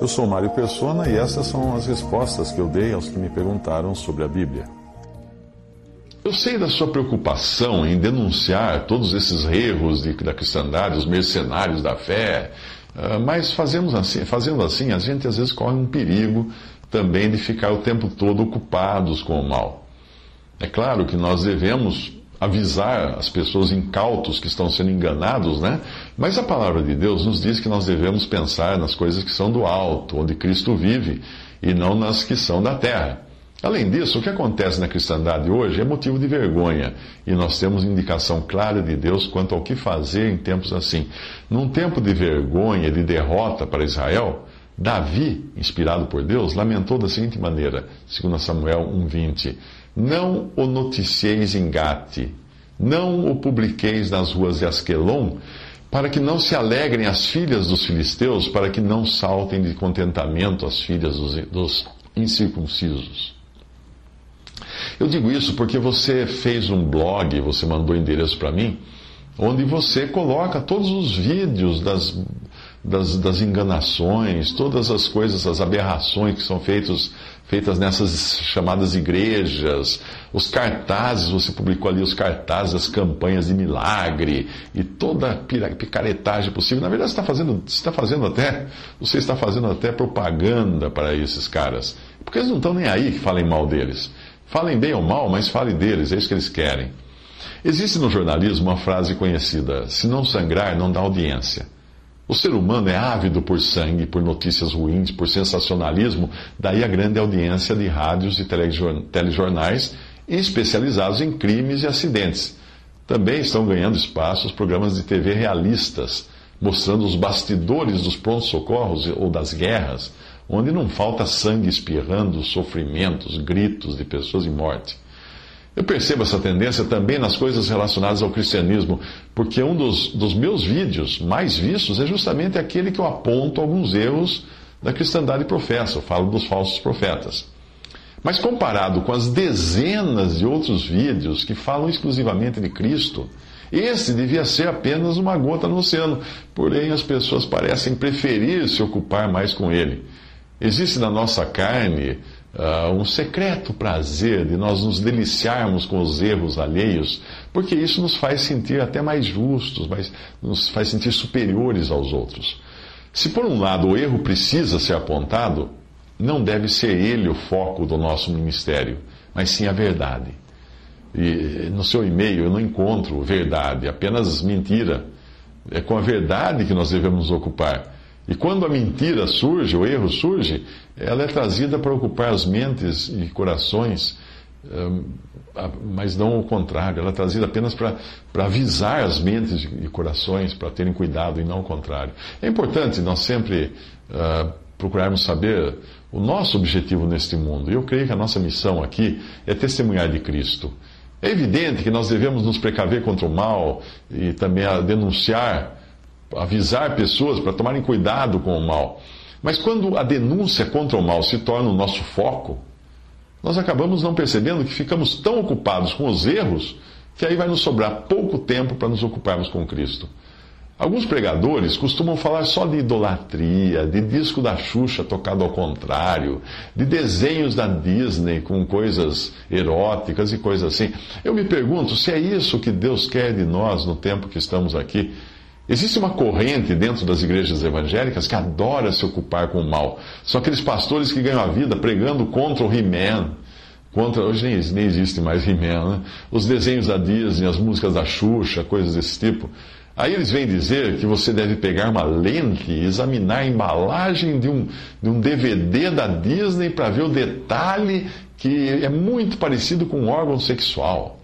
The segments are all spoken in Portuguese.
Eu sou Mário Persona e essas são as respostas que eu dei aos que me perguntaram sobre a Bíblia. Eu sei da sua preocupação em denunciar todos esses erros de, da cristandade, os mercenários da fé, ah, mas fazemos assim, fazendo assim, a gente às vezes corre um perigo também de ficar o tempo todo ocupados com o mal. É claro que nós devemos avisar as pessoas incautos que estão sendo enganados, né? Mas a palavra de Deus nos diz que nós devemos pensar nas coisas que são do alto, onde Cristo vive, e não nas que são da terra. Além disso, o que acontece na cristandade hoje é motivo de vergonha, e nós temos indicação clara de Deus quanto ao que fazer em tempos assim. Num tempo de vergonha, de derrota para Israel, Davi, inspirado por Deus, lamentou da seguinte maneira, segundo Samuel 1:20: Não o noticieis em Gate, não o publiqueis nas ruas de Asquelon, para que não se alegrem as filhas dos filisteus, para que não saltem de contentamento as filhas dos, dos incircuncisos. Eu digo isso porque você fez um blog, você mandou endereço para mim, onde você coloca todos os vídeos das das, das enganações, todas as coisas, as aberrações que são feitos, feitas nessas chamadas igrejas, os cartazes, você publicou ali os cartazes das campanhas de milagre e toda a picaretagem possível. Na verdade, você está fazendo, está fazendo até, você está fazendo até propaganda para esses caras. Porque eles não estão nem aí que falem mal deles. Falem bem ou mal, mas falem deles, é isso que eles querem. Existe no jornalismo uma frase conhecida: se não sangrar, não dá audiência. O ser humano é ávido por sangue, por notícias ruins, por sensacionalismo, daí a grande audiência de rádios e telejornais especializados em crimes e acidentes. Também estão ganhando espaço os programas de TV realistas, mostrando os bastidores dos prontos-socorros ou das guerras, onde não falta sangue espirrando, sofrimentos, gritos de pessoas em morte. Eu percebo essa tendência também nas coisas relacionadas ao cristianismo, porque um dos, dos meus vídeos mais vistos é justamente aquele que eu aponto alguns erros da cristandade professa, eu falo dos falsos profetas. Mas comparado com as dezenas de outros vídeos que falam exclusivamente de Cristo, esse devia ser apenas uma gota no oceano, porém as pessoas parecem preferir se ocupar mais com ele. Existe na nossa carne uh, um secreto prazer de nós nos deliciarmos com os erros alheios, porque isso nos faz sentir até mais justos, mais, nos faz sentir superiores aos outros. Se por um lado o erro precisa ser apontado, não deve ser ele o foco do nosso ministério, mas sim a verdade. E no seu e-mail eu não encontro verdade, apenas mentira. É com a verdade que nós devemos nos ocupar. E quando a mentira surge, o erro surge, ela é trazida para ocupar as mentes e corações, hum, mas não o contrário. Ela é trazida apenas para, para avisar as mentes e corações para terem cuidado e não o contrário. É importante nós sempre uh, procurarmos saber o nosso objetivo neste mundo. Eu creio que a nossa missão aqui é testemunhar de Cristo. É evidente que nós devemos nos precaver contra o mal e também denunciar avisar pessoas para tomarem cuidado com o mal. Mas quando a denúncia contra o mal se torna o nosso foco, nós acabamos não percebendo que ficamos tão ocupados com os erros que aí vai nos sobrar pouco tempo para nos ocuparmos com Cristo. Alguns pregadores costumam falar só de idolatria, de disco da Xuxa tocado ao contrário, de desenhos da Disney com coisas eróticas e coisas assim. Eu me pergunto se é isso que Deus quer de nós no tempo que estamos aqui. Existe uma corrente dentro das igrejas evangélicas que adora se ocupar com o mal. São aqueles pastores que ganham a vida pregando contra o He-Man. Contra, hoje nem, nem existe mais He-Man, né? Os desenhos da Disney, as músicas da Xuxa, coisas desse tipo. Aí eles vêm dizer que você deve pegar uma lente e examinar a embalagem de um, de um DVD da Disney para ver o detalhe que é muito parecido com um órgão sexual.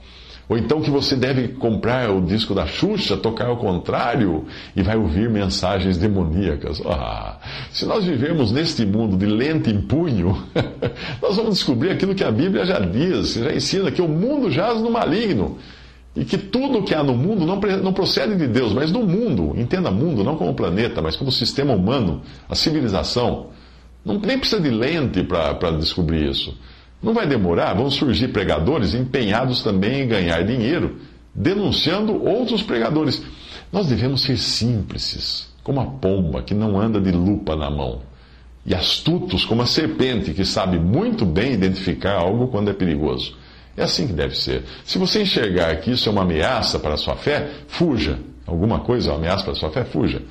Ou então que você deve comprar o disco da Xuxa, tocar ao contrário e vai ouvir mensagens demoníacas. Ah, se nós vivemos neste mundo de lente em punho, nós vamos descobrir aquilo que a Bíblia já diz, já ensina, que o mundo jaz no maligno. E que tudo que há no mundo não, não procede de Deus, mas do mundo. Entenda mundo, não como planeta, mas como sistema humano, a civilização. Não, nem precisa de lente para descobrir isso. Não vai demorar, vão surgir pregadores empenhados também em ganhar dinheiro, denunciando outros pregadores. Nós devemos ser simples, como a pomba que não anda de lupa na mão, e astutos como a serpente que sabe muito bem identificar algo quando é perigoso. É assim que deve ser. Se você enxergar que isso é uma ameaça para a sua fé, fuja. Alguma coisa é uma ameaça para a sua fé, fuja.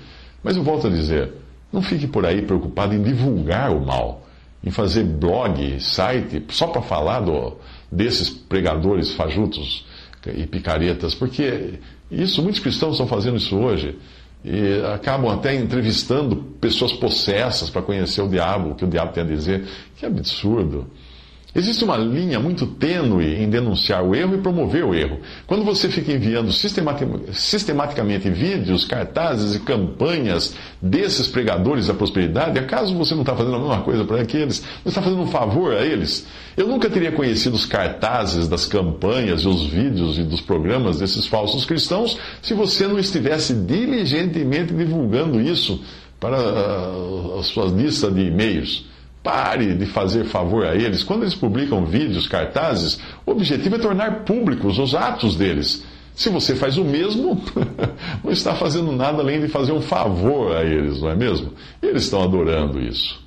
Mas eu volto a dizer, não fique por aí preocupado em divulgar o mal em fazer blog, site, só para falar do, desses pregadores fajutos e picaretas, porque isso, muitos cristãos estão fazendo isso hoje e acabam até entrevistando pessoas possessas para conhecer o diabo, o que o diabo tem a dizer. Que absurdo! Existe uma linha muito tênue em denunciar o erro e promover o erro. Quando você fica enviando sistematicamente vídeos, cartazes e campanhas desses pregadores da prosperidade, acaso você não está fazendo a mesma coisa para aqueles? Não está fazendo um favor a eles? Eu nunca teria conhecido os cartazes das campanhas e os vídeos e dos programas desses falsos cristãos se você não estivesse diligentemente divulgando isso para ah, a sua lista de e-mails. Pare de fazer favor a eles. Quando eles publicam vídeos, cartazes, o objetivo é tornar públicos os atos deles. Se você faz o mesmo, não está fazendo nada além de fazer um favor a eles, não é mesmo? Eles estão adorando isso.